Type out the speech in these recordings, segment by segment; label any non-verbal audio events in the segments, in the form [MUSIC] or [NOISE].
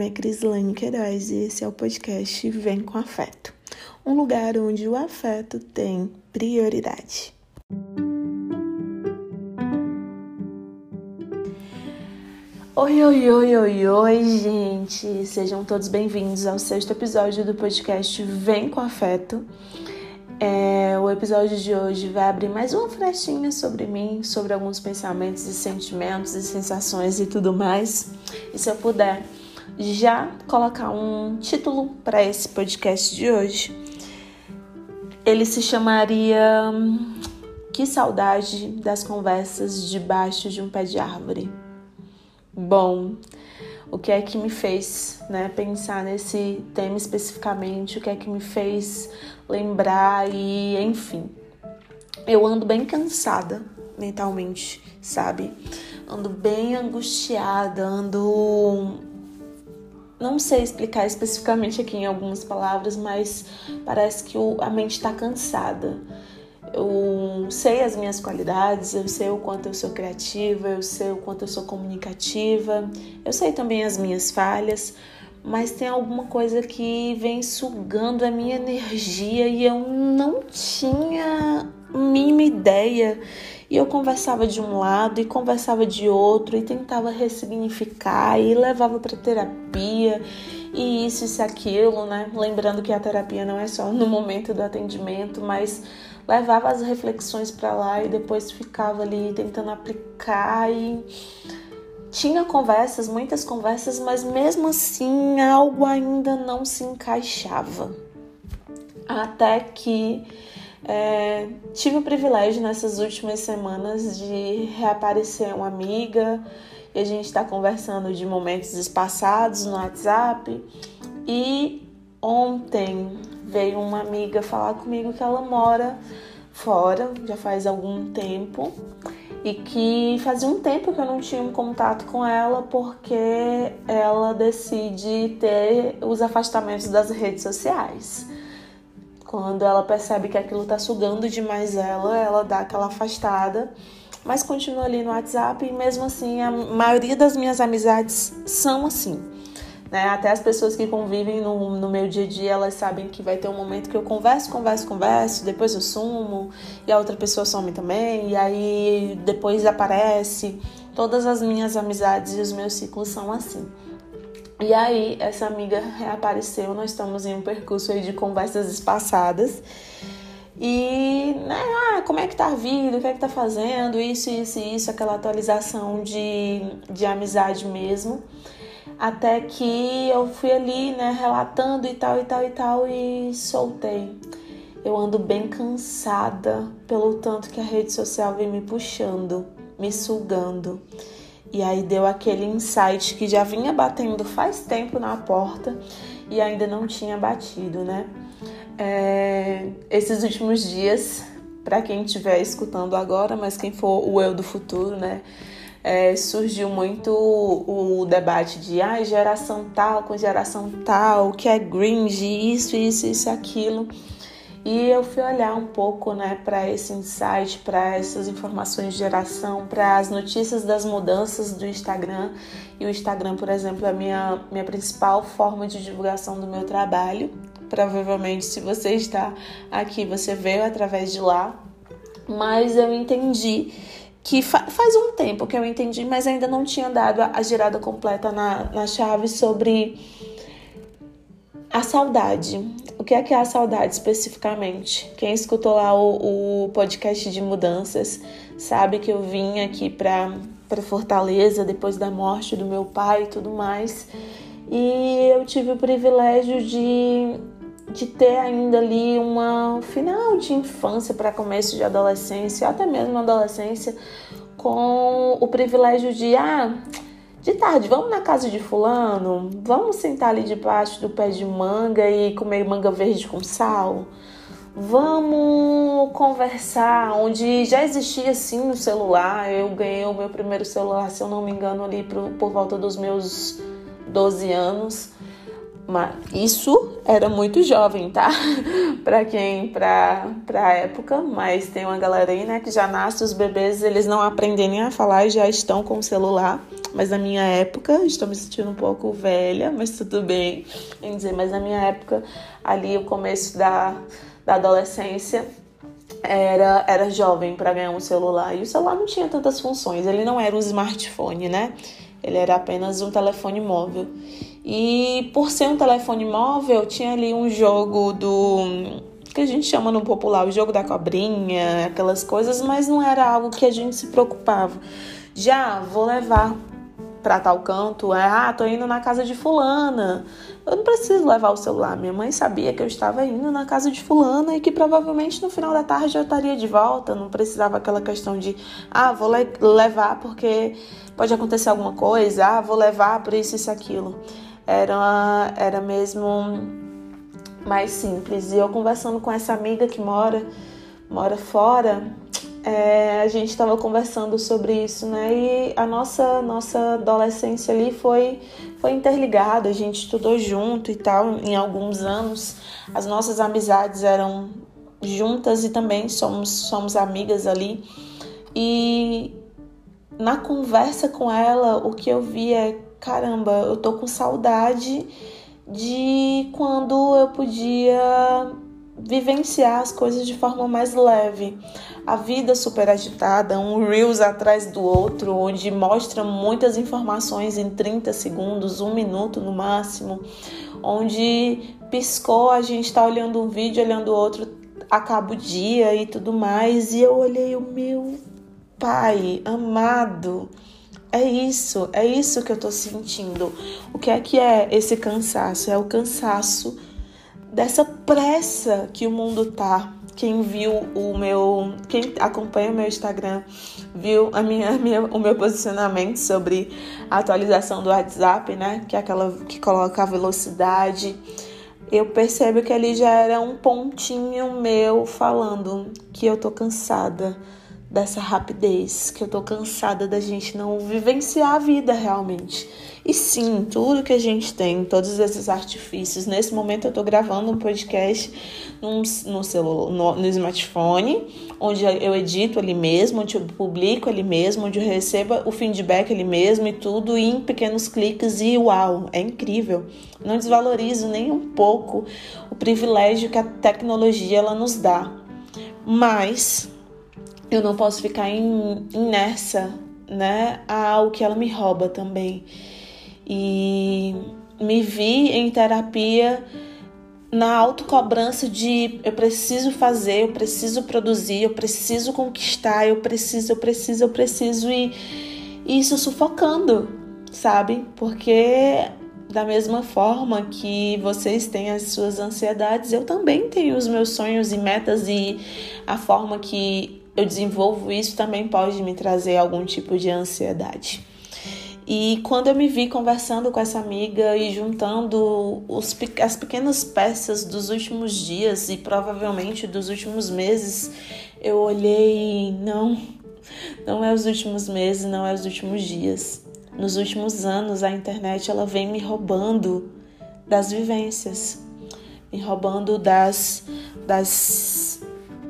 nome é Crislane Queiroz e esse é o podcast Vem com Afeto um lugar onde o afeto tem prioridade. Oi, oi, oi, oi, oi, gente! Sejam todos bem-vindos ao sexto episódio do podcast Vem com Afeto. É, o episódio de hoje vai abrir mais uma frestinha sobre mim, sobre alguns pensamentos e sentimentos e sensações e tudo mais. E se eu puder já colocar um título para esse podcast de hoje, ele se chamaria Que saudade das conversas debaixo de um pé de árvore. Bom, o que é que me fez né, pensar nesse tema especificamente, o que é que me fez lembrar e enfim. Eu ando bem cansada mentalmente, sabe? Ando bem angustiada, ando. Não sei explicar especificamente aqui em algumas palavras, mas parece que a mente está cansada. Eu sei as minhas qualidades, eu sei o quanto eu sou criativa, eu sei o quanto eu sou comunicativa, eu sei também as minhas falhas, mas tem alguma coisa que vem sugando a minha [LAUGHS] energia e eu não tinha mínima ideia. E eu conversava de um lado e conversava de outro e tentava ressignificar e levava para terapia e isso e aquilo, né? Lembrando que a terapia não é só no momento do atendimento, mas levava as reflexões para lá e depois ficava ali tentando aplicar e tinha conversas, muitas conversas, mas mesmo assim algo ainda não se encaixava. Até que é, tive o privilégio nessas últimas semanas de reaparecer uma amiga e a gente está conversando de momentos espaçados no WhatsApp. E ontem veio uma amiga falar comigo que ela mora fora, já faz algum tempo e que fazia um tempo que eu não tinha um contato com ela porque ela decide ter os afastamentos das redes sociais. Quando ela percebe que aquilo tá sugando demais ela, ela dá aquela afastada, mas continua ali no WhatsApp e mesmo assim a maioria das minhas amizades são assim. Né? Até as pessoas que convivem no, no meu dia a dia, elas sabem que vai ter um momento que eu converso, converso, converso, depois eu sumo, e a outra pessoa some também, e aí depois aparece. Todas as minhas amizades e os meus ciclos são assim. E aí, essa amiga reapareceu, nós estamos em um percurso aí de conversas espaçadas. E, né, ah, como é que tá a vida, o que é que tá fazendo, isso, isso, isso, aquela atualização de, de amizade mesmo. Até que eu fui ali, né, relatando e tal, e tal, e tal, e soltei. Eu ando bem cansada pelo tanto que a rede social vem me puxando, me sugando. E aí deu aquele insight que já vinha batendo faz tempo na porta e ainda não tinha batido, né? É, esses últimos dias, para quem estiver escutando agora, mas quem for o eu do futuro, né? é, surgiu muito o, o, debate de ah, geração tal com geração tal, que é cringe, isso, isso, isso, aquilo. E eu fui olhar um pouco né, para esse insight, para essas informações de geração, para as notícias das mudanças do Instagram. E o Instagram, por exemplo, é a minha, minha principal forma de divulgação do meu trabalho. Provavelmente, se você está aqui, você veio através de lá. Mas eu entendi que fa faz um tempo que eu entendi, mas ainda não tinha dado a, a girada completa na, na chave sobre a saudade. O que é que é a saudade especificamente? Quem escutou lá o, o podcast de mudanças sabe que eu vim aqui para para Fortaleza depois da morte do meu pai e tudo mais. E eu tive o privilégio de de ter ainda ali uma final de infância para começo de adolescência, até mesmo adolescência, com o privilégio de ah, de tarde, vamos na casa de fulano, vamos sentar ali debaixo do pé de manga e comer manga verde com sal. Vamos conversar, onde já existia sim no celular. Eu ganhei o meu primeiro celular, se eu não me engano, ali por, por volta dos meus 12 anos. Mas isso era muito jovem, tá? [LAUGHS] para quem, pra, pra época, mas tem uma galera aí, né, que já nasce, os bebês, eles não aprendem nem a falar e já estão com o celular. Mas na minha época, estou me sentindo um pouco velha, mas tudo bem em dizer, mas na minha época, ali o começo da, da adolescência, era, era jovem para ganhar um celular. E o celular não tinha tantas funções, ele não era um smartphone, né? Ele era apenas um telefone móvel. E por ser um telefone móvel, tinha ali um jogo do que a gente chama no popular o jogo da cobrinha, aquelas coisas, mas não era algo que a gente se preocupava. Já vou levar para tal canto, é, ah, tô indo na casa de fulana. Eu não preciso levar o celular. Minha mãe sabia que eu estava indo na casa de fulana e que provavelmente no final da tarde eu estaria de volta. Não precisava aquela questão de, ah, vou le levar porque pode acontecer alguma coisa, ah, vou levar por isso e aquilo. Era, era mesmo mais simples. E eu conversando com essa amiga que mora, mora fora, é, a gente estava conversando sobre isso, né? E a nossa nossa adolescência ali foi foi interligada, a gente estudou junto e tal em alguns anos. As nossas amizades eram juntas e também somos somos amigas ali. E na conversa com ela, o que eu vi é, caramba, eu tô com saudade de quando eu podia vivenciar as coisas de forma mais leve. A vida super agitada, um Reels atrás do outro, onde mostra muitas informações em 30 segundos, um minuto no máximo, onde piscou, a gente está olhando um vídeo, olhando outro, acaba o dia e tudo mais, e eu olhei o meu pai amado é isso, é isso que eu tô sentindo. O que é que é esse cansaço? É o cansaço dessa pressa que o mundo tá. Quem viu o meu, quem acompanha o meu Instagram, viu a minha, a minha, o meu posicionamento sobre a atualização do WhatsApp, né? Que é aquela que coloca a velocidade. Eu percebo que ali já era um pontinho meu falando que eu tô cansada dessa rapidez, que eu tô cansada da gente não vivenciar a vida realmente. E sim, tudo que a gente tem, todos esses artifícios. Nesse momento eu tô gravando um podcast num, no, celular, no, no smartphone, onde eu edito ali mesmo, onde eu publico ali mesmo, onde eu recebo o feedback ali mesmo e tudo em pequenos cliques e uau, é incrível. Não desvalorizo nem um pouco o privilégio que a tecnologia ela nos dá. Mas eu não posso ficar em, inércia, né, ao que ela me rouba também. E me vi em terapia na autocobrança de eu preciso fazer, eu preciso produzir, eu preciso conquistar, eu preciso, eu preciso, eu preciso e, e isso sufocando, sabe? Porque da mesma forma que vocês têm as suas ansiedades, eu também tenho os meus sonhos e metas e a forma que eu desenvolvo isso também pode me trazer algum tipo de ansiedade. E quando eu me vi conversando com essa amiga e juntando os, as pequenas peças dos últimos dias e provavelmente dos últimos meses, eu olhei não, não é os últimos meses, não é os últimos dias. Nos últimos anos, a internet ela vem me roubando das vivências, me roubando das, das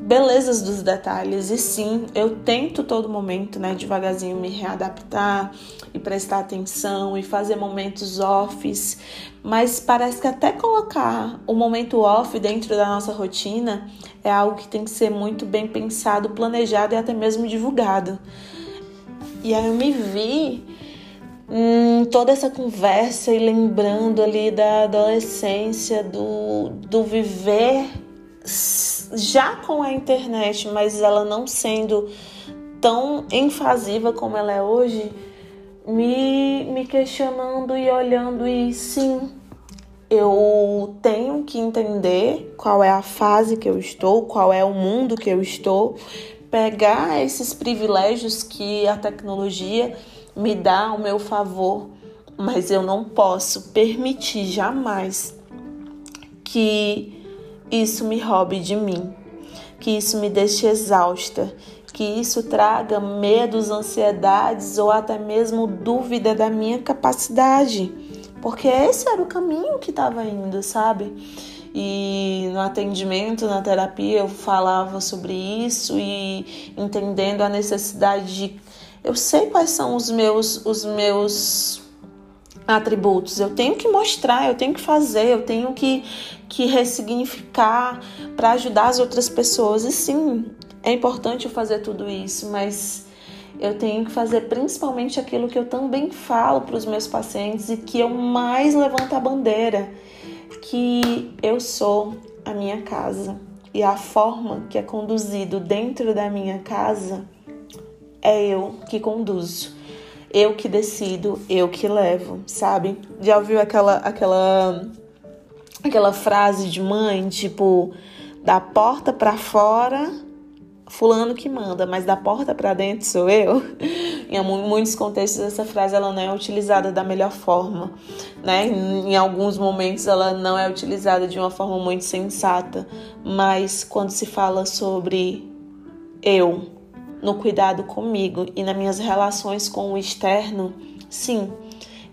belezas dos detalhes. E sim, eu tento todo momento, né, devagarzinho me readaptar e prestar atenção e fazer momentos offs, mas parece que até colocar o momento off dentro da nossa rotina é algo que tem que ser muito bem pensado, planejado e até mesmo divulgado. E aí eu me vi hum, toda essa conversa e lembrando ali da adolescência, do, do viver já com a internet, mas ela não sendo tão invasiva como ela é hoje, me, me questionando e olhando e sim, eu tenho que entender qual é a fase que eu estou, qual é o mundo que eu estou, pegar esses privilégios que a tecnologia me dá ao meu favor, mas eu não posso permitir jamais que isso me roube de mim, que isso me deixe exausta, que isso traga medos, ansiedades ou até mesmo dúvida da minha capacidade, porque esse era o caminho que estava indo, sabe? E no atendimento, na terapia, eu falava sobre isso e entendendo a necessidade de Eu sei quais são os meus os meus atributos. Eu tenho que mostrar, eu tenho que fazer, eu tenho que, que ressignificar para ajudar as outras pessoas. E sim, é importante eu fazer tudo isso, mas eu tenho que fazer principalmente aquilo que eu também falo para os meus pacientes e que eu mais levanto a bandeira, que eu sou a minha casa e a forma que é conduzido dentro da minha casa é eu que conduzo eu que decido, eu que levo, sabe? Já ouviu aquela aquela aquela frase de mãe, tipo, da porta para fora, fulano que manda, mas da porta para dentro sou eu. [LAUGHS] em muitos contextos essa frase ela não é utilizada da melhor forma, né? Em alguns momentos ela não é utilizada de uma forma muito sensata, mas quando se fala sobre eu, no cuidado comigo e nas minhas relações com o externo, sim,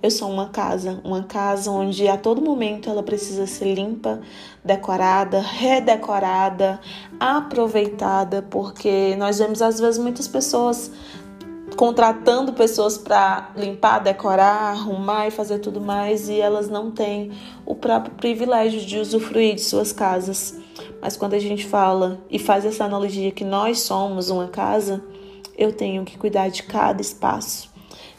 eu sou uma casa, uma casa onde a todo momento ela precisa ser limpa, decorada, redecorada, aproveitada, porque nós vemos às vezes muitas pessoas contratando pessoas para limpar, decorar, arrumar e fazer tudo mais e elas não têm o próprio privilégio de usufruir de suas casas. Mas quando a gente fala e faz essa analogia que nós somos uma casa, eu tenho que cuidar de cada espaço.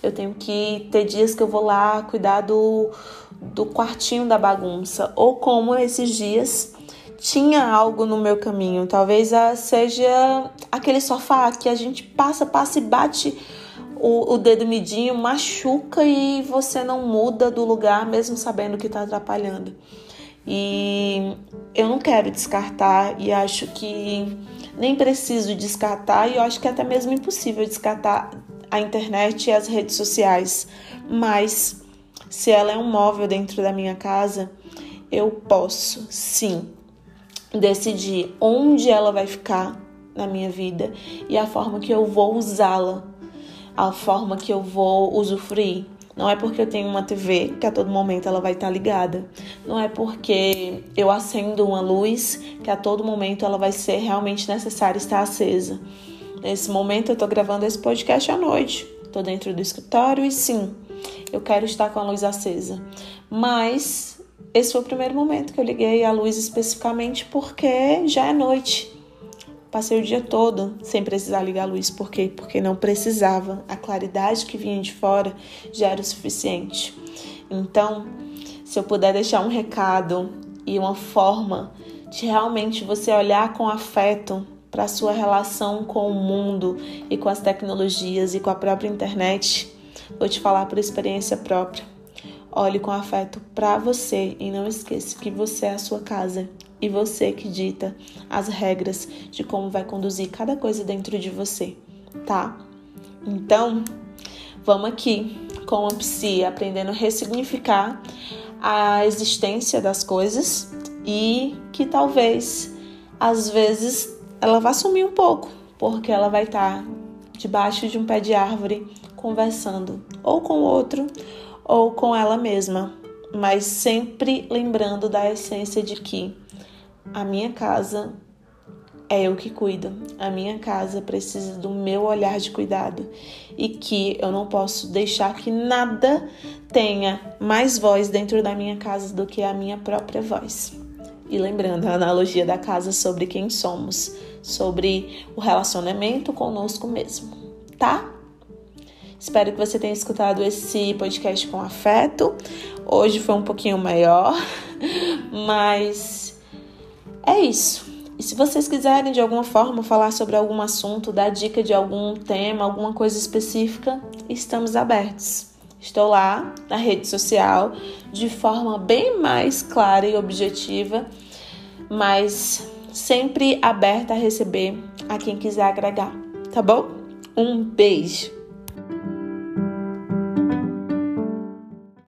Eu tenho que ter dias que eu vou lá cuidar do, do quartinho da bagunça. Ou como esses dias tinha algo no meu caminho. Talvez seja aquele sofá que a gente passa, passa e bate o, o dedo midinho, machuca e você não muda do lugar, mesmo sabendo que está atrapalhando. E eu não quero descartar e acho que nem preciso descartar e eu acho que é até mesmo impossível descartar a internet e as redes sociais. Mas se ela é um móvel dentro da minha casa, eu posso sim decidir onde ela vai ficar na minha vida e a forma que eu vou usá-la, a forma que eu vou usufruir. Não é porque eu tenho uma TV que a todo momento ela vai estar ligada. Não é porque eu acendo uma luz que a todo momento ela vai ser realmente necessária estar acesa. Nesse momento eu estou gravando esse podcast à noite. Estou dentro do escritório e sim, eu quero estar com a luz acesa. Mas esse foi o primeiro momento que eu liguei a luz especificamente porque já é noite. Passei o dia todo sem precisar ligar a luz. Por quê? Porque não precisava. A claridade que vinha de fora já era o suficiente. Então, se eu puder deixar um recado e uma forma de realmente você olhar com afeto para a sua relação com o mundo e com as tecnologias e com a própria internet, vou te falar por experiência própria. Olhe com afeto para você e não esqueça que você é a sua casa e você que dita as regras de como vai conduzir cada coisa dentro de você, tá? Então, vamos aqui com a psi aprendendo a ressignificar a existência das coisas e que talvez às vezes ela vá sumir um pouco, porque ela vai estar debaixo de um pé de árvore conversando ou com outro ou com ela mesma, mas sempre lembrando da essência de que a minha casa é eu que cuido. A minha casa precisa do meu olhar de cuidado e que eu não posso deixar que nada tenha mais voz dentro da minha casa do que a minha própria voz. E lembrando a analogia da casa sobre quem somos, sobre o relacionamento conosco mesmo, tá? Espero que você tenha escutado esse podcast com afeto. Hoje foi um pouquinho maior, [LAUGHS] mas é isso. E se vocês quiserem de alguma forma falar sobre algum assunto, dar dica de algum tema, alguma coisa específica, estamos abertos. Estou lá na rede social de forma bem mais clara e objetiva, mas sempre aberta a receber a quem quiser agregar, tá bom? Um beijo!